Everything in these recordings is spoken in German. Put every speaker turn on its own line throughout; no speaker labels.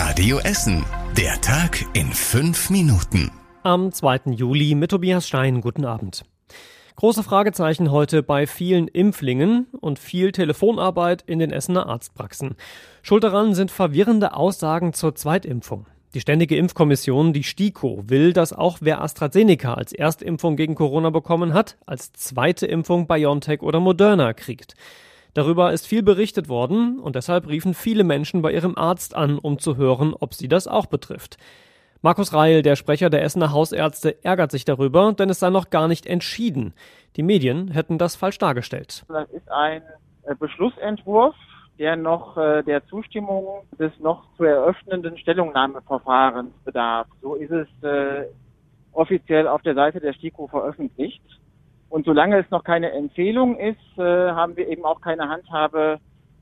Radio Essen. Der Tag in fünf Minuten.
Am 2. Juli mit Tobias Stein. Guten Abend. Große Fragezeichen heute bei vielen Impflingen und viel Telefonarbeit in den Essener Arztpraxen. Schuld daran sind verwirrende Aussagen zur Zweitimpfung. Die Ständige Impfkommission, die STIKO, will, dass auch wer AstraZeneca als Erstimpfung gegen Corona bekommen hat, als zweite Impfung BioNTech oder Moderna kriegt. Darüber ist viel berichtet worden und deshalb riefen viele Menschen bei ihrem Arzt an, um zu hören, ob sie das auch betrifft. Markus Reil, der Sprecher der Essener Hausärzte, ärgert sich darüber, denn es sei noch gar nicht entschieden. Die Medien hätten das falsch dargestellt.
Das ist ein äh, Beschlussentwurf, der noch äh, der Zustimmung des noch zu eröffnenden Stellungnahmeverfahrens bedarf. So ist es äh, offiziell auf der Seite der STIKO veröffentlicht. Und solange es noch keine Empfehlung ist, äh, haben wir eben auch keine Handhabe,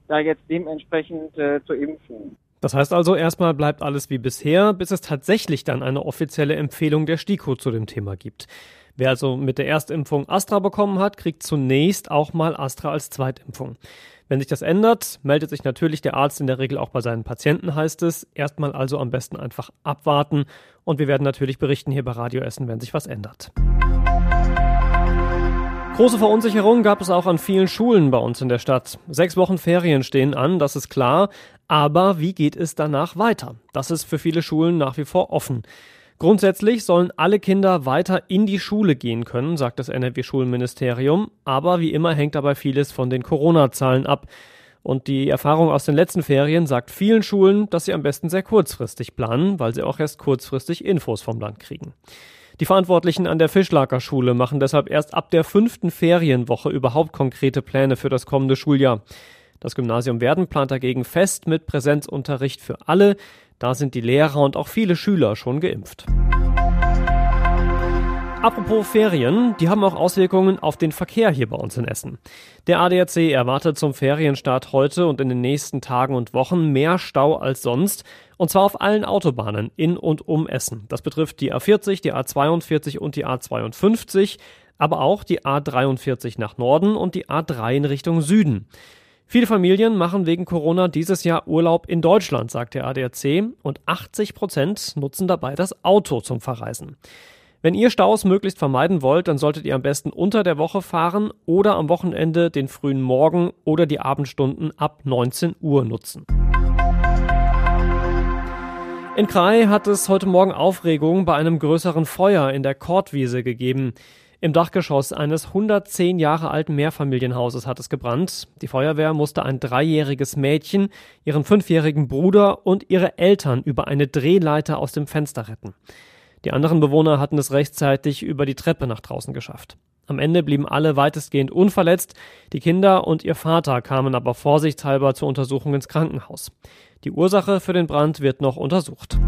da jetzt dementsprechend äh, zu impfen.
Das heißt also, erstmal bleibt alles wie bisher, bis es tatsächlich dann eine offizielle Empfehlung der STIKO zu dem Thema gibt. Wer also mit der Erstimpfung Astra bekommen hat, kriegt zunächst auch mal Astra als Zweitimpfung. Wenn sich das ändert, meldet sich natürlich der Arzt in der Regel auch bei seinen Patienten, heißt es. Erstmal also am besten einfach abwarten und wir werden natürlich berichten hier bei Radio Essen, wenn sich was ändert. Große Verunsicherung gab es auch an vielen Schulen bei uns in der Stadt. Sechs Wochen Ferien stehen an, das ist klar. Aber wie geht es danach weiter? Das ist für viele Schulen nach wie vor offen. Grundsätzlich sollen alle Kinder weiter in die Schule gehen können, sagt das NRW-Schulministerium. Aber wie immer hängt dabei vieles von den Corona-Zahlen ab. Und die Erfahrung aus den letzten Ferien sagt vielen Schulen, dass sie am besten sehr kurzfristig planen, weil sie auch erst kurzfristig Infos vom Land kriegen. Die Verantwortlichen an der Fischlaker Schule machen deshalb erst ab der fünften Ferienwoche überhaupt konkrete Pläne für das kommende Schuljahr. Das Gymnasium Werden plant dagegen fest mit Präsenzunterricht für alle. Da sind die Lehrer und auch viele Schüler schon geimpft. Apropos Ferien, die haben auch Auswirkungen auf den Verkehr hier bei uns in Essen. Der ADAC erwartet zum Ferienstart heute und in den nächsten Tagen und Wochen mehr Stau als sonst. Und zwar auf allen Autobahnen in und um Essen. Das betrifft die A40, die A42 und die A52, aber auch die A43 nach Norden und die A3 in Richtung Süden. Viele Familien machen wegen Corona dieses Jahr Urlaub in Deutschland, sagt der ADAC, und 80 Prozent nutzen dabei das Auto zum Verreisen. Wenn ihr Staus möglichst vermeiden wollt, dann solltet ihr am besten unter der Woche fahren oder am Wochenende den frühen Morgen oder die Abendstunden ab 19 Uhr nutzen. In Krai hat es heute Morgen Aufregung bei einem größeren Feuer in der Kortwiese gegeben. Im Dachgeschoss eines 110 Jahre alten Mehrfamilienhauses hat es gebrannt. Die Feuerwehr musste ein dreijähriges Mädchen, ihren fünfjährigen Bruder und ihre Eltern über eine Drehleiter aus dem Fenster retten. Die anderen Bewohner hatten es rechtzeitig über die Treppe nach draußen geschafft. Am Ende blieben alle weitestgehend unverletzt. Die Kinder und ihr Vater kamen aber vorsichtshalber zur Untersuchung ins Krankenhaus. Die Ursache für den Brand wird noch untersucht.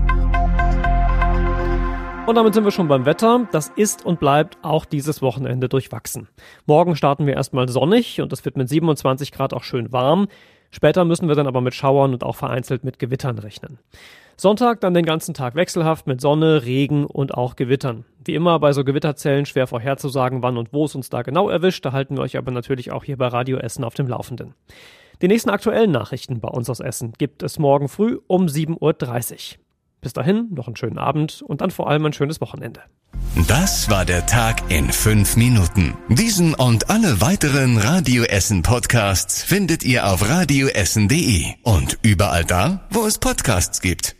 Und damit sind wir schon beim Wetter. Das ist und bleibt auch dieses Wochenende durchwachsen. Morgen starten wir erstmal sonnig und es wird mit 27 Grad auch schön warm. Später müssen wir dann aber mit Schauern und auch vereinzelt mit Gewittern rechnen. Sonntag dann den ganzen Tag wechselhaft mit Sonne, Regen und auch Gewittern. Wie immer bei so Gewitterzellen schwer vorherzusagen, wann und wo es uns da genau erwischt. Da halten wir euch aber natürlich auch hier bei Radio Essen auf dem Laufenden. Die nächsten aktuellen Nachrichten bei uns aus Essen gibt es morgen früh um 7.30 Uhr. Bis dahin noch einen schönen Abend und dann vor allem ein schönes Wochenende.
Das war der Tag in fünf Minuten. Diesen und alle weiteren Radio Essen Podcasts findet ihr auf radioessen.de und überall da, wo es Podcasts gibt.